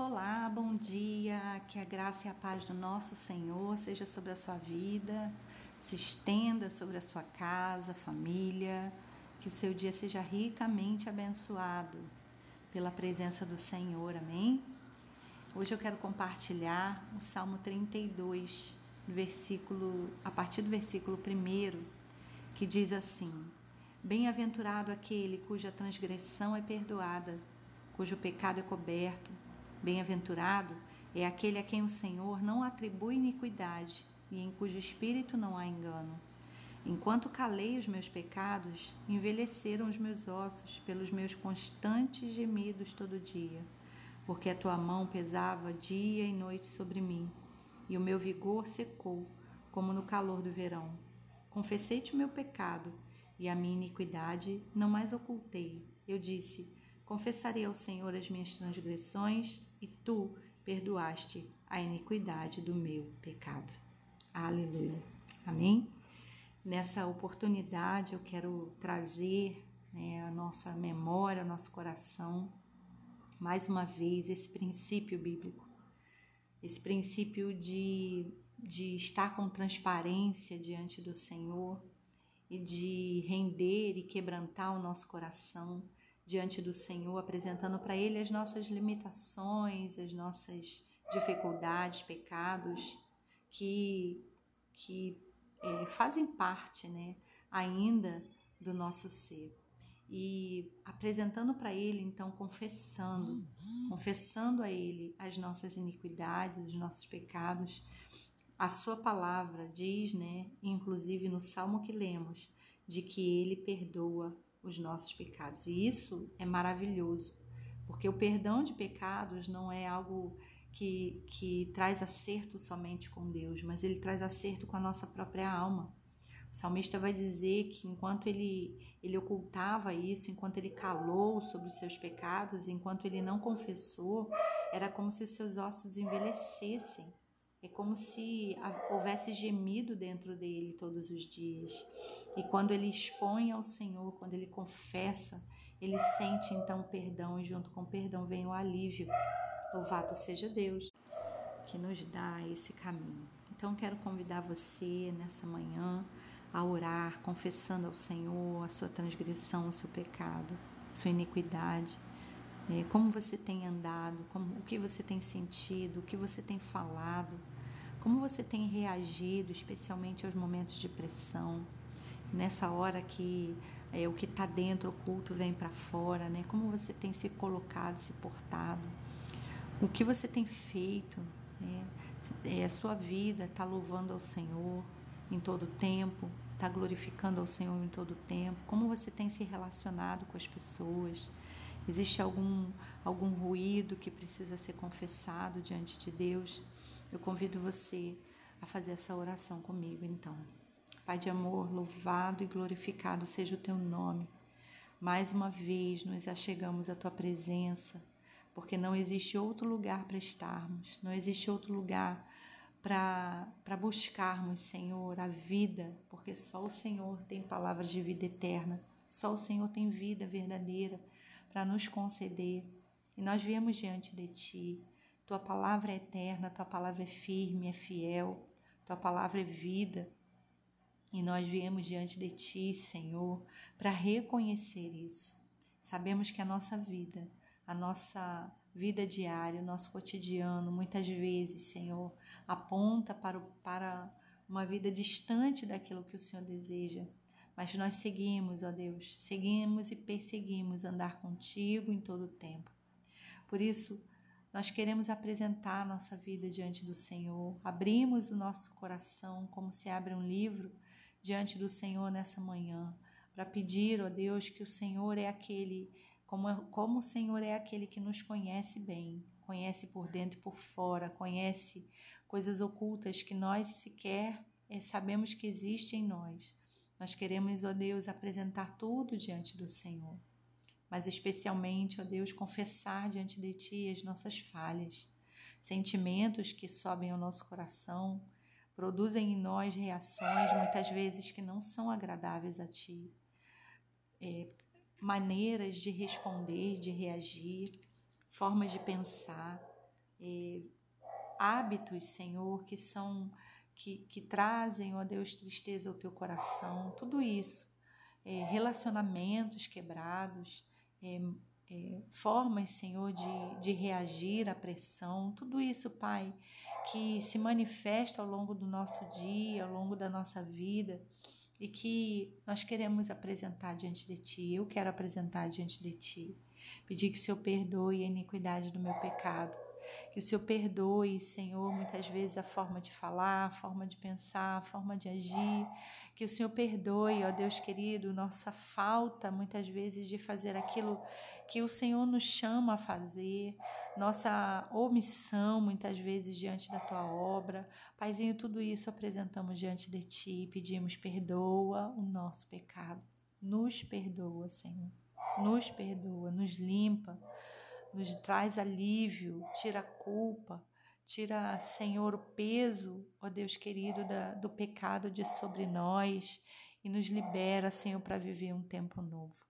Olá, bom dia. Que a graça e a paz do nosso Senhor seja sobre a sua vida, se estenda sobre a sua casa, família. Que o seu dia seja ricamente abençoado pela presença do Senhor. Amém? Hoje eu quero compartilhar o Salmo 32, versículo, a partir do versículo 1, que diz assim: Bem-aventurado aquele cuja transgressão é perdoada, cujo pecado é coberto Bem-aventurado é aquele a quem o Senhor não atribui iniquidade e em cujo espírito não há engano. Enquanto calei os meus pecados, envelheceram os meus ossos pelos meus constantes gemidos todo dia, porque a tua mão pesava dia e noite sobre mim, e o meu vigor secou, como no calor do verão. Confessei-te o meu pecado, e a minha iniquidade não mais ocultei. Eu disse: Confessarei ao Senhor as minhas transgressões, tu perdoaste a iniquidade do meu pecado. Aleluia. Amém? Nessa oportunidade eu quero trazer né, a nossa memória, nosso coração, mais uma vez, esse princípio bíblico, esse princípio de, de estar com transparência diante do Senhor e de render e quebrantar o nosso coração diante do Senhor, apresentando para Ele as nossas limitações, as nossas dificuldades, pecados que, que é, fazem parte né, ainda do nosso ser. E apresentando para Ele, então, confessando, confessando a Ele as nossas iniquidades, os nossos pecados. A Sua palavra diz, né, inclusive no salmo que lemos, de que Ele perdoa os nossos pecados. E isso é maravilhoso, porque o perdão de pecados não é algo que, que traz acerto somente com Deus, mas ele traz acerto com a nossa própria alma. O salmista vai dizer que enquanto ele, ele ocultava isso, enquanto ele calou sobre os seus pecados, enquanto ele não confessou, era como se os seus ossos envelhecessem. É como se houvesse gemido dentro dele todos os dias. E quando ele expõe ao Senhor, quando ele confessa, ele sente então perdão e junto com o perdão vem o alívio. Louvado seja Deus que nos dá esse caminho. Então quero convidar você nessa manhã a orar, confessando ao Senhor a sua transgressão, o seu pecado, sua iniquidade, né? como você tem andado, como, o que você tem sentido, o que você tem falado, como você tem reagido, especialmente aos momentos de pressão, nessa hora que é, o que está dentro oculto vem para fora, né? Como você tem se colocado, se portado, o que você tem feito, né? É, a sua vida está louvando ao Senhor em todo o tempo, está glorificando ao Senhor em todo o tempo, como você tem se relacionado com as pessoas, existe algum, algum ruído que precisa ser confessado diante de Deus, eu convido você a fazer essa oração comigo então. Pai de amor, louvado e glorificado seja o teu nome. Mais uma vez nos achegamos à tua presença, porque não existe outro lugar para estarmos, não existe outro lugar para buscarmos, Senhor, a vida, porque só o Senhor tem palavras de vida eterna, só o Senhor tem vida verdadeira para nos conceder. E nós viemos diante de Ti. Tua palavra é eterna, tua palavra é firme, é fiel, tua palavra é vida. E nós viemos diante de Ti, Senhor, para reconhecer isso. Sabemos que a nossa vida, a nossa vida diária, o nosso cotidiano, muitas vezes, Senhor, aponta para, para uma vida distante daquilo que o Senhor deseja. Mas nós seguimos, ó Deus, seguimos e perseguimos andar contigo em todo o tempo. Por isso, nós queremos apresentar nossa vida diante do Senhor. Abrimos o nosso coração como se abre um livro diante do Senhor nessa manhã, para pedir, ó Deus, que o Senhor é aquele, como, como o Senhor é aquele que nos conhece bem, conhece por dentro e por fora, conhece coisas ocultas que nós sequer é, sabemos que existem em nós. Nós queremos, ó Deus, apresentar tudo diante do Senhor, mas especialmente, ó Deus, confessar diante de Ti as nossas falhas, sentimentos que sobem ao nosso coração, produzem em nós reações muitas vezes que não são agradáveis a ti, é, maneiras de responder, de reagir, formas de pensar, eh, hábitos, Senhor, que são que, que trazem, ó Deus, tristeza ao teu coração, tudo isso, é, relacionamentos quebrados, é, é, formas, Senhor, de, de reagir à pressão, tudo isso, Pai, que se manifesta ao longo do nosso dia, ao longo da nossa vida e que nós queremos apresentar diante de Ti, eu quero apresentar diante de Ti. Pedir que o Senhor perdoe a iniquidade do meu pecado que o Senhor perdoe, Senhor, muitas vezes a forma de falar, a forma de pensar, a forma de agir. Que o Senhor perdoe, ó Deus querido, nossa falta muitas vezes de fazer aquilo que o Senhor nos chama a fazer, nossa omissão muitas vezes diante da tua obra. Paizinho, tudo isso apresentamos diante de ti e pedimos perdoa o nosso pecado. Nos perdoa, Senhor. Nos perdoa, nos limpa nos traz alívio, tira a culpa, tira, Senhor, o peso, ó Deus querido, da, do pecado de sobre nós e nos libera, Senhor, para viver um tempo novo.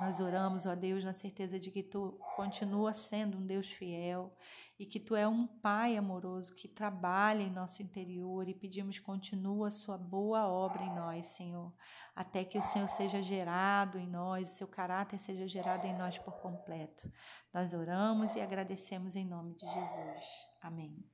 Nós oramos, ó Deus, na certeza de que Tu continua sendo um Deus fiel e que Tu é um Pai amoroso que trabalha em nosso interior e pedimos continua a Sua boa obra em nós, Senhor, até que o Senhor seja gerado em nós, o Seu caráter seja gerado em nós por completo. Nós oramos e agradecemos em nome de Jesus. Amém.